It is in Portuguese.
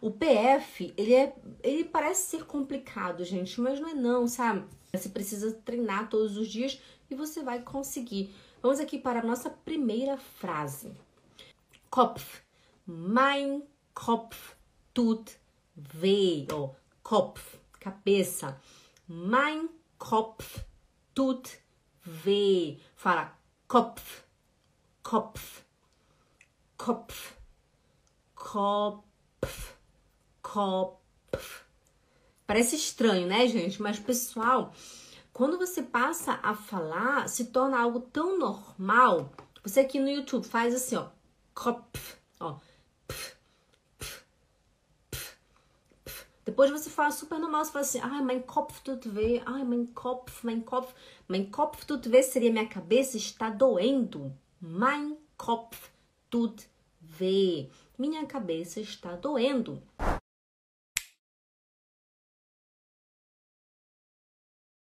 O PF, ele é, ele parece ser complicado, gente, mas não é não, sabe? Você precisa treinar todos os dias e você vai conseguir. Vamos aqui para a nossa primeira frase. Kopf. Mein Kopf tut weh. Oh, Kopf, cabeça. Mein Kopf tut weh. Fala Kopf, Kopf, Kopf, Kopf, Kopf. Parece estranho, né, gente? Mas, pessoal, quando você passa a falar, se torna algo tão normal. Você aqui no YouTube faz assim, ó. Kopf, ó. Depois você fala super normal, você fala assim, ai, mein Kopf tut weh, ai, mein Kopf, mein Kopf. Mein Kopf tut weh seria minha cabeça está doendo. Mein Kopf tut weh. Minha cabeça está doendo.